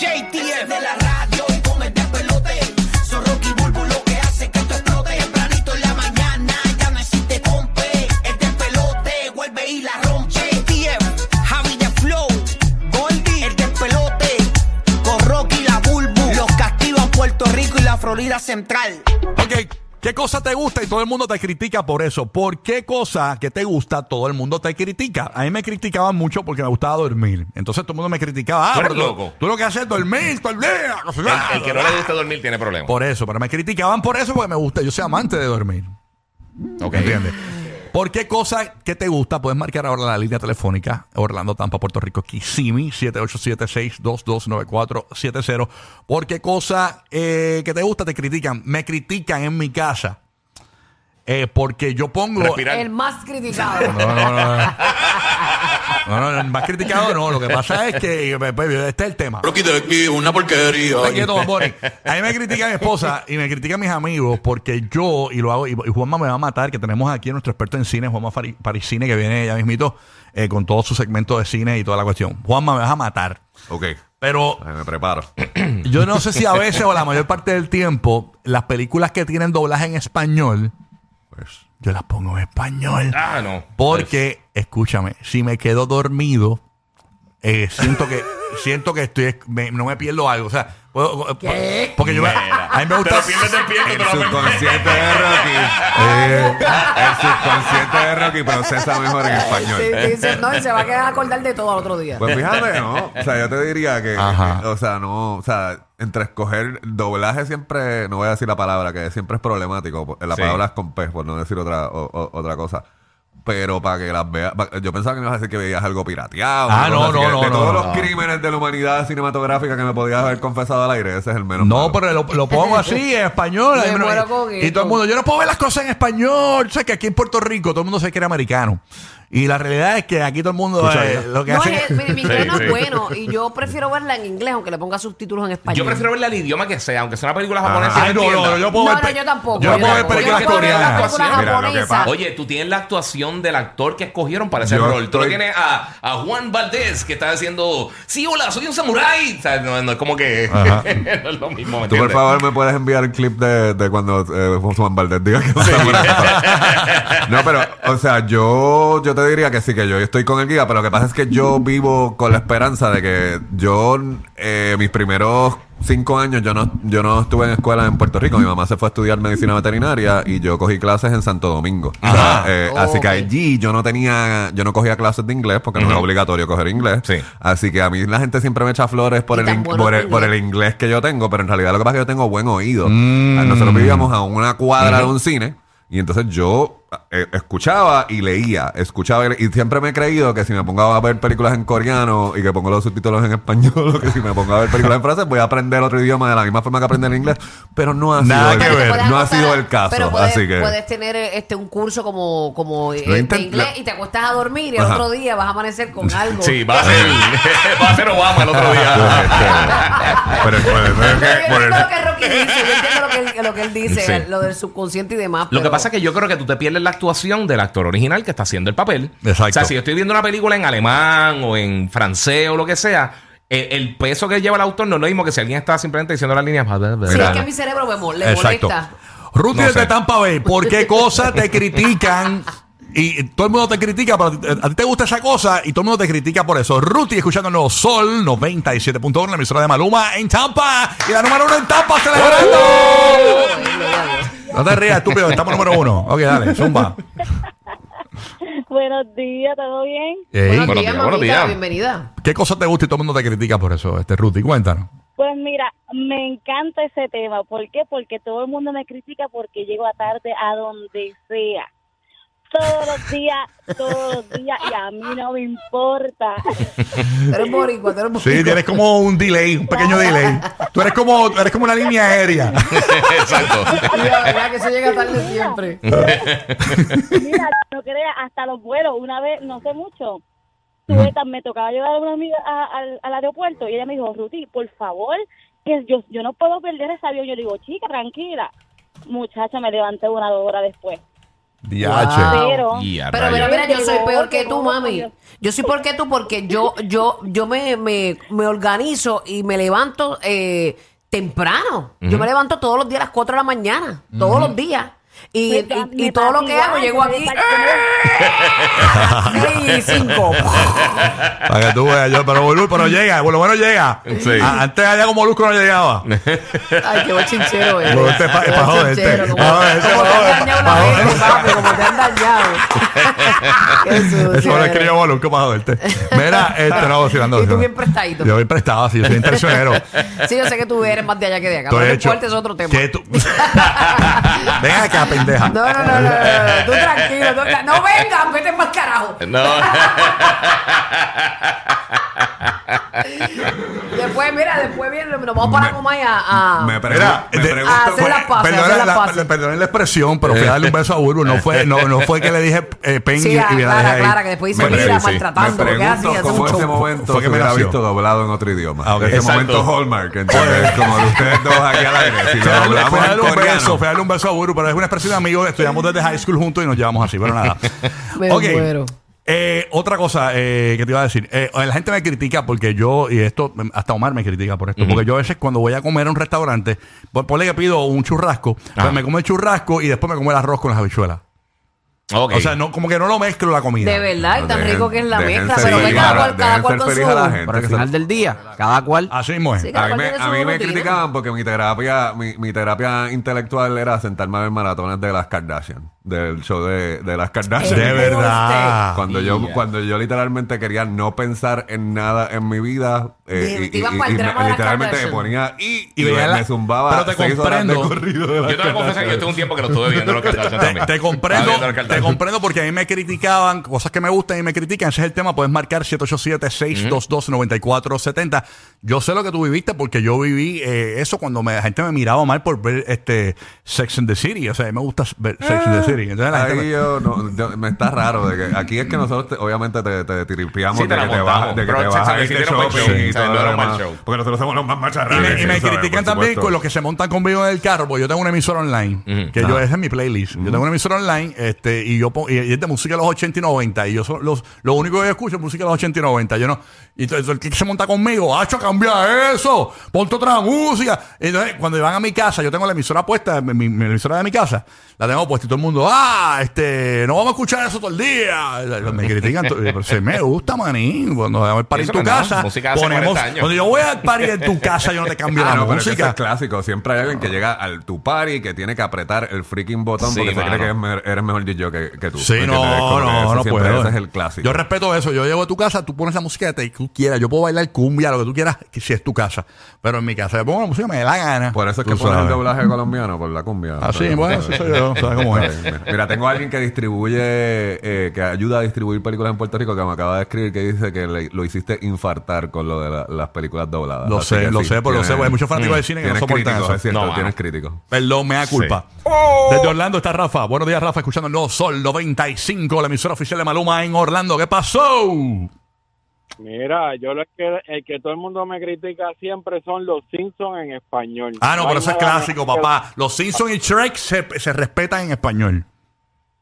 JTF de la radio y con el despelote. Son Rocky Bulbo lo que hace que esto explote. Tempranito en la mañana ya no existe compe. El despelote vuelve y la rompe. JTF, Javi de Flow, Goldie, el despelote. Con Rocky la Bulbo. Los castigan Puerto Rico y la Florida Central. ¿Qué cosa te gusta y todo el mundo te critica por eso? ¿Por qué cosa que te gusta todo el mundo te critica? A mí me criticaban mucho porque me gustaba dormir. Entonces todo el mundo me criticaba. Ah, Tú eres pero loco. Tú lo que haces es dormir todo el día. El, el que no le gusta dormir tiene problemas. Por eso, pero me criticaban por eso porque me gusta. Yo soy amante de dormir. Ok. ¿Entiendes? ¿Por qué cosa que te gusta? Puedes marcar ahora la línea telefónica Orlando Tampa Puerto Rico Kissimmee 787-622-9470. ¿Por qué cosa eh, que te gusta te critican? Me critican en mi casa. Eh, porque yo pongo... Respirar. El más criticado. No, no, no. No, no, no, más criticado no. Lo que pasa es que pues, este es el tema. Rocky de aquí, una porquería. Está quieto, Bamboni. A mí me critica mi esposa y me critican mis amigos porque yo, y lo hago, y, Juanma me va a matar, que tenemos aquí a nuestro experto en cine, Juanma Parisine, que viene ya mismito eh, con todo su segmento de cine y toda la cuestión. Juanma, me vas a matar. Ok, Pero me preparo. yo no sé si a veces o la mayor parte del tiempo, las películas que tienen doblaje en español, pues yo las pongo en español. Ah, no. Porque, escúchame, si me quedo dormido, eh, siento que siento que estoy me- no me pierdo algo. O sea, puedo- ¿Qué? porque yo me- Mira. a mí me gusta. Lo pierdes despierto, te El lo subconsciente de Rocky. Eh, El subconsciente de Rocky procesa mejor en español. Sí, dice, no, y se va a quedar a acordar de todo al otro día. Pues fíjate, ¿no? O sea, yo te diría que, Ajá. que, o sea, no, o sea, entre escoger doblaje siempre, no voy a decir la palabra, que siempre es problemático. La Sí. palabra es con pez, por no decir otra, o- o- otra cosa. Pero para que las veas, yo pensaba que me ibas a decir que veías algo pirateado. Ah, no, no, que no, De todos no, los no. crímenes de la humanidad cinematográfica que me podías haber confesado al aire, ese es el menos no, malo. pero lo, lo pongo así en español. Me- y todo el mundo, yo no puedo ver las cosas en español. O sea, que aquí en Puerto Rico todo el mundo se quiere americano. Y la realidad es que aquí todo el mundo Escucha eh, lo que No, hace es, mi, mi inglés Sí, no sí. es bueno y yo prefiero verla en inglés aunque le ponga subtítulos en español. Yo prefiero verla al idioma que sea, aunque sea una película japonesa. Ay, no, no, no, yo puedo No, ver no, pe- yo tampoco. Yo no puedo ver tampoco. películas Yo puedo ver coreanas. películas Mira, lo que japonesas. pasa- Oye, tú tienes la actuación del actor que escogieron para ese Yo rol. Tú estoy- tienes a, a Juan Valdés, que está diciendo, sí, hola, soy un samurái. O sea, no, no es como que Ajá. no es lo mismo. ¿me Tú, por entiendes? favor, me puedes enviar el clip de, de cuando eh, Juan Valdés diga que No, pero, o sea, yo, yo te diría que sí, que yo estoy con el guía, pero lo que pasa es que yo vivo con la esperanza de que yo, eh, mis primeros cinco años, yo no, yo no estuve en escuela en Puerto Rico. Mi mamá se fue a estudiar medicina veterinaria y yo cogí clases en Santo Domingo. Sea, eh, Oh, así que allí yo no tenía, yo no cogía clases de inglés porque no es Ujú. obligatorio coger inglés. Sí. Así que a mí la gente siempre me echa flores por el, bueno por el, por el inglés. inglés que yo tengo, pero en realidad lo que pasa es que yo tengo buen oído. Mm. Nosotros vivíamos a una cuadra de un cine y entonces yo eh, escuchaba y leía, escuchaba y, le- y siempre me he creído que si me pongo a ver películas en coreano y que pongo los subtítulos en español o que si me pongo a ver películas en francés voy a aprender otro idioma de la misma forma que aprender el inglés, pero no ha Nada sido que el, ver. No ha sido el caso, Pero puedes, así que puedes tener este un curso como, como eh, de inglés y te acuestas a dormir y el Ajá. otro día vas a amanecer con algo. Sí, va a ser, va a ser Obama el otro día. pero, pero- lo que Rocky dice, yo entiendo lo que él, lo que él dice, Sí. lo del subconsciente y demás. Lo que pero- pasa es que yo creo que tú te pierdes la actuación del actor original que está haciendo el papel. Exacto. O sea, si yo estoy viendo una película en alemán o en francés o lo que sea, el, el peso que lleva el autor no es lo mismo que si alguien está simplemente diciendo las líneas. Sí, Mira. es que a mi cerebro me le Exacto. molesta. Ruti No desde sé. Tampa Bay, ¿por qué cosa te critican? Y todo el mundo te critica, pero a ti te gusta esa cosa y todo el mundo te critica por eso. Ruti escuchando el nuevo Sol 97.1, la emisora de Maluma en Tampa. Y la número uno en Tampa celebrando. No te rías, estúpido, estamos número uno. Ok, dale, zumba. Buenos días, ¿todo bien? Buenos buenos días, días, buenos mamita, días. bienvenida. ¿Qué cosa te gusta y todo el mundo te critica por eso, este Ruti? Cuéntanos. Pues mira, me encanta ese tema. ¿Por qué? Porque todo el mundo me critica porque llego a tarde a donde sea. Todos los días, todos los días, y a mí no me importa. Eres boricua, eres boricua. Sí, tienes como un delay, un pequeño delay. Tú eres como, eres como una línea aérea. Exacto. Y la verdad que eso llega tarde siempre. Mira, no creas, hasta los vuelos, una vez, no sé mucho, tuve tan- me tocaba llevar a una amiga a- al, al aeropuerto y ella me dijo, Ruti, por favor, que yo, yo no puedo perder ese avión. Yo le digo, chica, tranquila. Muchacha, me levanté una hora después. DH. Pero, mira, mira, yo soy peor que tú, mami. Yo soy peor que tú porque yo, yo, yo me, me, me organizo y me levanto eh, temprano. Yo me levanto todos los días a las 4 de la mañana. Todos los días. Y, Pues, y- y me todo lo que hago, llego aquí. ¡eh! y cinco. Para que tú veas, yo, pero Bulbul, pero llega, por lo menos llega. Sí. A- Antes allá como Molusco no llegaba. Ay, qué bochinchero. Lo este pa- Qué pa' joderte. Como, te han dañado papi, como te han dañado. Qué sucio Eso lo eres. escribió Molusco para joderte. Mira, este no, vacilando. Y tú bien prestadito. Yo bien prestado, sí, yo soy intencionero. Sí, yo sé que tú eres más de allá que de acá. Tú Pero no hecho- importa, es otro tema. que tú- Ven acá, pendeja. No, no, no, no, no, no, tú tranquilo, tú tra- no vengas, vete para carajo. No. Después, mira, después viene, nos vamos para Comay a, a- Me, pregu- Mira, me pregunto. Ah, hacer las hacer las la, perdonen la expresión, pero fui a darle un beso a Bulbo. No fue, no, no fue que le dije eh, pen Sí, y, a y me dejé ahí. Clara, que después dice, Me mira, pregunto, me maltratando, porque es así, pregunto hace un cómo ese show. momento Fue que se me hubiera nació. visto doblado en otro idioma. Ah, ok. Ese Exacto. momento Hallmark, ¿entiendes? Como de ustedes dos aquí al aire. Si lo a darle, en darle un coreano. beso, fui a darle un beso a Bulbo, pero es una expresión de amigos. Estudiamos desde high school juntos y nos llevamos así, pero nada. Me Ok. muero. Eh, otra cosa eh, que te iba a decir, Eh, la gente me critica porque yo, y esto, hasta Omar me critica por esto, porque yo a veces cuando voy a comer a un restaurante, pon- ponle que pido un churrasco, pues me como el churrasco y después me como el arroz con las habichuelas. O sea, no, como que no lo mezclo la comida. De verdad, y tan Dejen- rico que es la mezcla, pero que cada cual, cada cual ser con feliz a la su... gente. Pero al final del día, cada cual. Así mismo es. Sí, A mí, me, tiene a su mí me rutina. criticaban porque mi terapia, mi, mi terapia intelectual era sentarme a ver maratones de las Kardashian, del show de, de las Kardashian. De verdad. Cuando yo, cuando yo literalmente quería no pensar en nada en mi vida, eh, y, te ibas y- pa'l y me- drama de las literalmente me Kardashian. ponía y, Y veía me, la- me zumbaba pero te seis horas de comprendo. corrido de las Yo te voy a confesar que yo tengo un tiempo que lo estuve viendo los Kardashian Te, también. te comprendo, Estaba viendo los te Kardashian. comprendo porque a mí me criticaban cosas que me gustan y me critican. Ese es el tema. Puedes marcar 787-622-9470. Yo sé lo que tú viviste porque yo viví eh, eso cuando me- la gente me miraba mal por ver este Sex and the City. O sea, a mí me gusta ver Sex and the City. Entonces la gente Ahí me- yo, no, yo- me está raro de que aquí es que nosotros te- obviamente te, te tripiamos Sí, te de, la que te montamos, de que pero te shopping show, y todo lo demás. show. Porque nosotros somos los más Y macharranes. me, y me ¿sabes? critican Por también supuesto. con los que se montan conmigo en el carro, porque yo tengo una emisora online, que yo esa es mi playlist. Yo tengo una emisora online, este, y yo pon- y, y es de música de los 80 y 90, y yo so- los, lo único que yo escucho es música de los 80 y 90. Yo no, y entonces el que se monta conmigo, ¡Hacho, cambia eso! Ponte otra música. Y entonces, cuando van a mi casa, yo tengo la emisora puesta, mi, mi- mi emisora de mi casa, la tengo puesta y todo el mundo, ¡ah! Este, no vamos a escuchar eso todo el día. Me critican, to- pero se me gusta, manín. Cuando vamos al party en tu nada, casa, ponemos, 40 años. cuando yo voy al party en tu casa, yo no te cambio Ah, la no, pero es que eso música. es clásico. Siempre hay alguien que llega al tu party que tiene que apretar el freaking botón Sí, porque se cree que eres mejor DJ que, que tú. Sí, ¿Me no, no, ese no puedo. Ese es el clásico. Yo respeto eso. Yo llego a tu casa, tú pones la música que tú quieras. Yo puedo bailar cumbia, lo que tú quieras, si es tu casa. Pero en mi casa, yo pongo la música me dé la gana. Por eso es que pones el doblaje colombiano por la cumbia. Ah, sí, Pero- bueno, eso soy yo. ¿Sabes cómo es? Mira, Mira, tengo a alguien que distribuye, eh, que ayuda a distribuir películas en Puerto Rico, que me acaba de escribir que dice que le- lo hiciste infartar con lo de la- las películas dobladas. Lo Así sé, lo sí, sé, pero lo sé, porque hay muchos fanáticos de cine que no soportan eso. es cierto, No, tienes críticos. Perdón, me da culpa. Desde Orlando está Rafa. Buenos días, Rafa, escuchando el nuevo Sol 95, la emisora oficial de Maluma en Orlando. ¿Qué pasó? Mira, yo lo que, el que todo el mundo me critica siempre son los Simpsons en español. Ah, no, pero eso es clásico, papá. Los Simpsons y Shrek se, se respetan en español.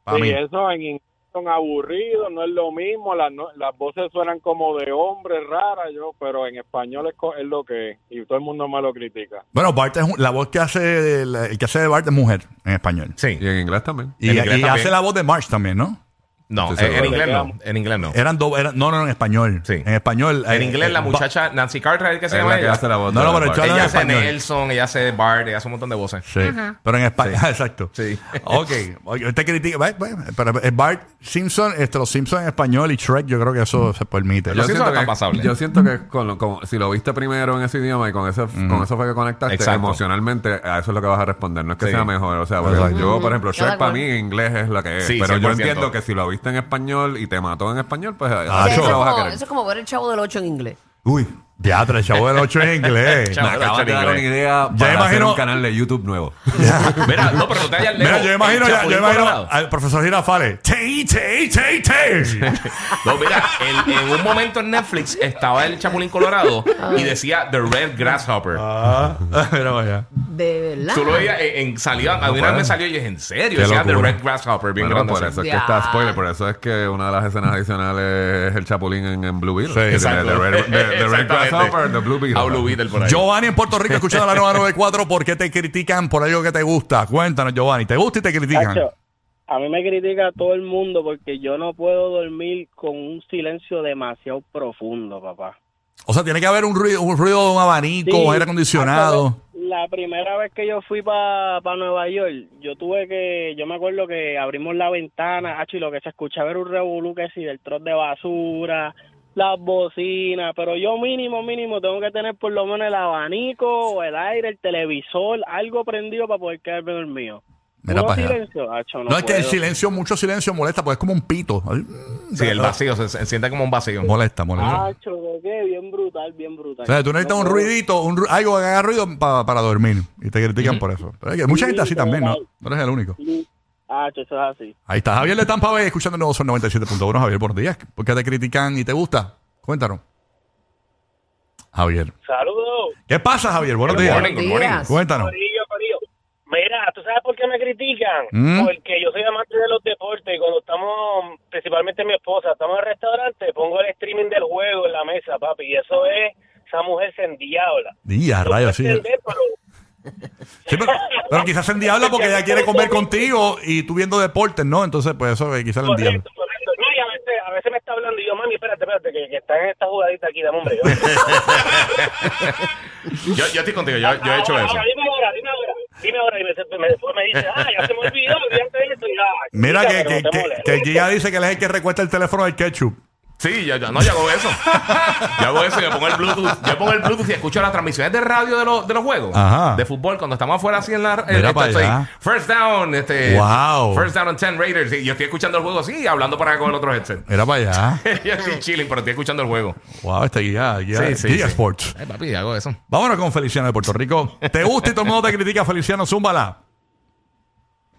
Para Sí, mí. eso en inglés son aburridos, no es lo mismo, las, no- las voces suenan como de hombre raras, yo, pero en español es, es lo que es y todo el mundo me lo critica. Bueno, Bart es la voz que hace, el, el que hace de Bart es mujer en español. Sí. Y en inglés también. Y, En inglés y también. hace la voz de March también, ¿no? No, en, en inglés no. En inglés no. Eran dos, eran, no, no, en español. Sí. En español. En eh, inglés, eh, la muchacha Nancy Cartwright, que se llama ella. hace la voz No, no, pero Ella en hace español. Nelson, ella hace Bart, ella hace un montón de voces. Sí. Pero en español. Exacto. Sí. Ok. Te critica. Pero Bart Simpson, este, los Simpsons en español y Shrek, yo creo que eso se permite. Yo siento, que, pasables. yo siento que con lo- como- si lo viste primero en ese idioma y con, ese, con eso fue que conectaste Exacto. emocionalmente, a eso es lo que vas a responder. No es que Sí. sea mejor. O sea, yo, por ejemplo, Shrek para mí en inglés es lo que es. Sí, pero yo 100%. entiendo que si lo viste en español y te mató en español, pues Ah, así eso, es lo vas a como, querer. eso es como ver el chavo del 8 en inglés. Uy, Teatro, el chavo del 8 en inglés. Chavo. me acabas de dar una idea Ya para hacer imagino- un canal de YouTube nuevo. Mira, no, pero no te vayas lejos. Mira, yo imagino, El ya- yo Chapulín imagino Colorado. al profesor Girafales. Te, te, te, te. No, mira, el- en un momento en Netflix estaba el Chapulín Colorado y decía The Red Grasshopper. Ah, mira vaya. De verdad. Tú lo veías en, en salía, a mí una vez me salió y dije, ¿en serio? Qué Decía The locura. Red Grasshopper, bien Bueno, grande. por así. eso es que Ya. está spoiler, por eso es que una de las escenas adicionales es el Chapulín en, en Blue Beetle. Sí, Que tiene exacto. The Red, the- the Red Exactamente. Grasshopper, The Blue Beetle. A Blue Beetle por ahí. Giovanni en Puerto Rico escuchando la nueva 94. ¿Por qué te critican por algo que te gusta? Cuéntanos, Giovanni. ¿Te gusta y te critican? A mí me critica todo el mundo porque yo no puedo dormir con un silencio demasiado profundo, papá. O sea, tiene que haber un ruido, un ruido de un abanico, Sí, aire acondicionado. La primera vez que yo fui para Nueva York, yo tuve que, yo me acuerdo que abrimos la ventana, hacho, y lo que se escuchaba era un revolú que sí, del troz de basura, las bocinas, pero yo mínimo, mínimo tengo que tener por lo menos el abanico o el aire, el televisor, algo prendido para poder quedarme dormido. Mira Uno pa' allá. silencio, no, No, es que el silencio, mucho silencio molesta, porque es como un pito. Sí, el vacío, se, se siente como un vacío. Molesta, molesta. Hacho, ¿de qué? Bien brutal, bien brutal. O sea, tú necesitas No un ruidito, un ru- algo que haga ruido pa- para dormir. Y te critican por eso. Pero hay que- mucha gente así también, ¿no? No eres el único. Hacho, eso es así. Ahí está Javier de Tampa Bay escuchando el nuevo Sol 97.1. Javier, buenos días. ¿Por qué te critican y te gusta? Cuéntanos. Javier. Saludos. ¿Qué pasa, Javier? Buenos días. morning, morning. días. Cuéntanos. Corillo, corillo. Mira, ¿tú sabes por qué me critican? Mm. Porque yo soy amante de los deportes y cuando estamos, principalmente mi esposa, estamos en el restaurante, pongo el streaming del juego en la mesa, papi, y eso es, esa mujer se endiabla. Día, Yo rayos, sí. puedo entender, pero Sí, pero, pero quizás en diablo porque ella quiere comer contigo y tú viendo deportes, ¿no? Entonces, pues eso eh, quizás en diablo. correcto, correcto. No, y a veces, a veces me está hablando y yo, mami, espérate, espérate, que, que está en esta jugadita aquí, dame hombre. Yo, yo estoy contigo, yo, yo he hecho eso. Ahora, dime ahora, dime ahora. Dime ahora y me, me- después me dice, ah, ya se me olvidó, olvídate de esto y ya. Mira Chica, que, que, no dice que él es el que recuesta el teléfono del ketchup. Sí, yo, yo- no, yo hago eso. Yo hago eso, yo pongo el Bluetooth, yo pongo el Bluetooth y escucho las transmisiones de radio de, los de los juegos Ajá. de fútbol cuando estamos afuera así en la Mira eh, estoy, allá. First down, este Wow. First down on 10 Raiders. Y yo estoy escuchando el juego así, hablando para acá con el otro headset. Era para allá. yo estoy chilling, pero estoy escuchando el juego. Wow, este Giga, Giga, Giga Sports. Ay, papi, hago eso. Vámonos con Feliciano de Puerto Rico. ¿Te gusta y todo el mundo te critica, Feliciano? Zúmbala.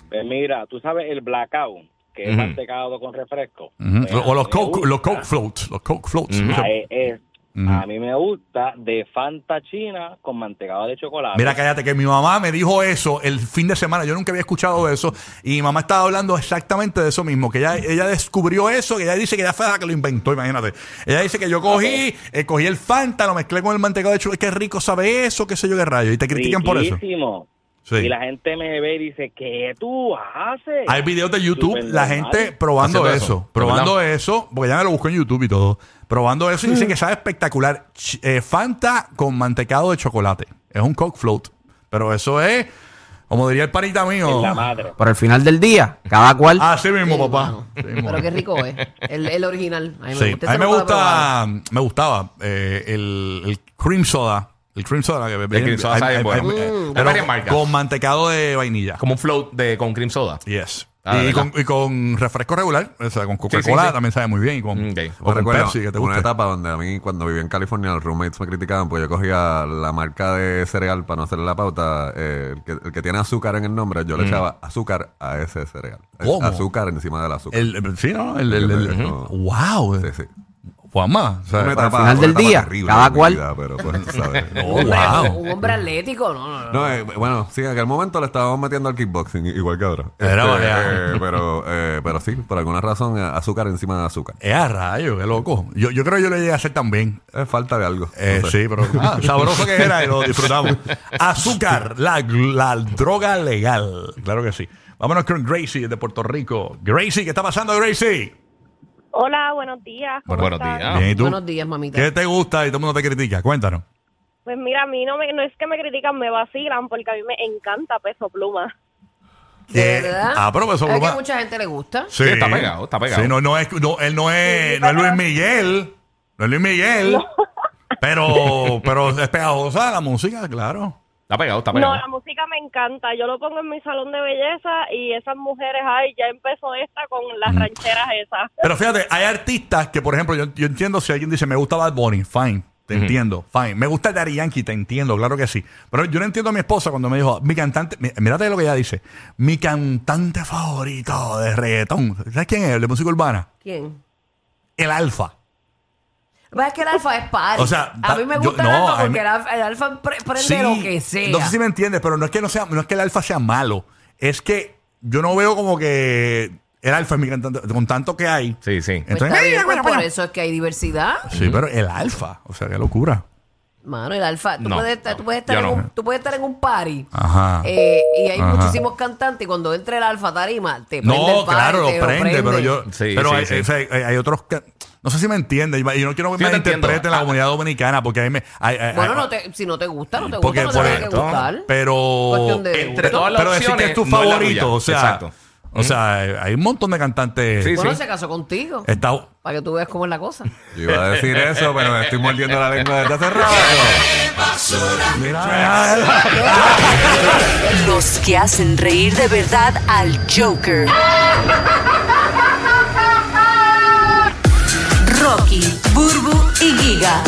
Pues mira, tú sabes el blackout, que es mantecado con refresco. Pues, O a los Coke, los Coke Floats. Los Coke Floats. Ah, es-. A mí me gusta de Fanta China con mantecado de chocolate. Mira, cállate, que mi mamá me dijo eso el fin de semana. Yo nunca había escuchado eso. Y mi mamá estaba hablando exactamente de eso mismo. Que ella, ella descubrió eso. Que ella dice que ella fue la que lo inventó, imagínate. Ella dice que yo cogí, eh, cogí el Fanta, lo mezclé con el mantecado de chocolate. Qué rico sabe eso, qué sé yo, qué rayo. Y te critican por eso. Riquísimo. Sí. Y la gente me ve y dice, ¿qué tú haces? Hay videos de YouTube, la normal. gente probando Haciendo eso, eso, probando ¿verdad? eso, porque ya me lo busco en YouTube y todo, probando eso y dicen que sabe espectacular. Ch- eh, Fanta con mantecado de chocolate. Es un Coke Float. Pero eso es, como diría el panita mío. En la madre. Por el final del día, cada cual. Así mismo, Sí, papá. mano. Así mismo. Pero qué rico es. El, el original. A mí me Sí, gusta. a mí Ese me gusta, gustaba eh, el, el cream soda. El cream soda que El cream soda sabe bueno. Mm, pero hay varias marcas. con mantecado de vainilla. Como un float de, con cream soda. Yes. Ah, y, ¿verdad? con, y con refresco regular, o sea, con Coca-Cola Sí, sí, sí. también sabe muy bien. Y con, Ok. o con recuerdo Pepsi, que te una gusta. etapa donde a mí, cuando vivía en California, los roommates me criticaban, pues yo cogía la marca de cereal para no hacerle la pauta, eh, el, que, el que tiene azúcar en el nombre, yo le echaba azúcar a ese cereal. Es ¿Cómo? Azúcar encima del azúcar. El, el- sí, ¿no? El, el- el- Ujú. wow. Sí, sí. Juanma. o sea, Una etapa- final una del etapa día, terrible cada de mi cual. vida, pero pues, sabes. Oh, Un hombre, wow. un hombre atlético, no, no, no. No, eh, bueno, sí, en aquel momento le estábamos metiendo al kickboxing, igual que ahora. Era Este, eh, pero, eh, pero sí, por alguna razón, eh, azúcar encima de azúcar. Es a rayo, qué loco. Yo, yo creo que yo lo llegué a hacer también. Es falta de algo. Eh, no sé. Sí, pero ah, sabroso que era y lo disfrutamos. Azúcar, la, la droga legal. Claro que sí. Vámonos con Gracie de Puerto Rico. Gracie, ¿qué está pasando, Gracie? Hola, buenos días. ¿cómo Buenos días. Bien, ¿y tú? Buenos días, mamita. ¿Qué te gusta y todo el mundo te critica? Cuéntanos. Pues mira, a mí no, me, no es que me critican, me vacilan porque a mí me encanta Peso Pluma. ¿De verdad? Ah, pero Peso Es que Pluma- a mucha gente le gusta. Sí, Sí, está pegado, está pegado. Sí, no, no es, no, él no es, no es Luis Miguel. No es Luis Miguel. Pero, pero es pegajosa la música, claro. Está pegado, está No, pegado. la música me encanta. Yo lo pongo en mi salón de belleza y esas mujeres, ay, ya empezó esta con las rancheras esas. Pero fíjate, hay artistas que, por ejemplo, yo, yo entiendo si alguien dice, me gusta Bad Bunny, fine, te entiendo, fine. Me gusta Daddy Yankee, te entiendo, claro que sí. Pero yo no entiendo a mi esposa cuando me dijo, mi cantante, mírate lo que ella dice, mi cantante favorito de reggaetón. ¿Sabes quién es? El de música urbana. ¿Quién? El Alfa. Es que el alfa es party. O sea, a mí me yo- gusta el no, alfa a mí porque el alfa, el alfa pre- prende Sí, lo que sea. No sé si me entiendes, pero no es que no sea, no es que el alfa sea malo. Es que yo no veo como que el alfa es mi cantante, con tanto que hay. Sí, sí. Pues está bien, pues por eso es que hay diversidad. Sí, pero el alfa, o sea, qué locura. Mano, el alfa, tú, No, puedes, estar- no, tú, puedes estar yo en no. un, tú puedes estar en un party Ajá. eh, y hay Ajá. muchísimos cantantes y cuando entra el alfa tarima te prende No, el party, claro, te lo prende, pero yo. Sí, pero sí, hay, sí. o sea, hay- hay otros que. No sé si me entiendes. Y yo no quiero que Sí, me interpreten la Ah. comunidad dominicana porque ahí me. Bueno, no te, si no te gusta, no te porque gusta, no te por tiene que esto, gustar. Pero. Cuestión de Entre gusto. todas las pero decir que es tu opciones, no es la favorito, tuya. o sea. Exacto. O sea, hay un montón de cantantes. Sí, Bueno, sí. se casó contigo. Está, Para que tú veas cómo es la cosa. Yo iba a decir eso, pero me estoy mordiendo la lengua desde hace rato. mira, Los que hacen reír de verdad al Joker. Burbu y Giga.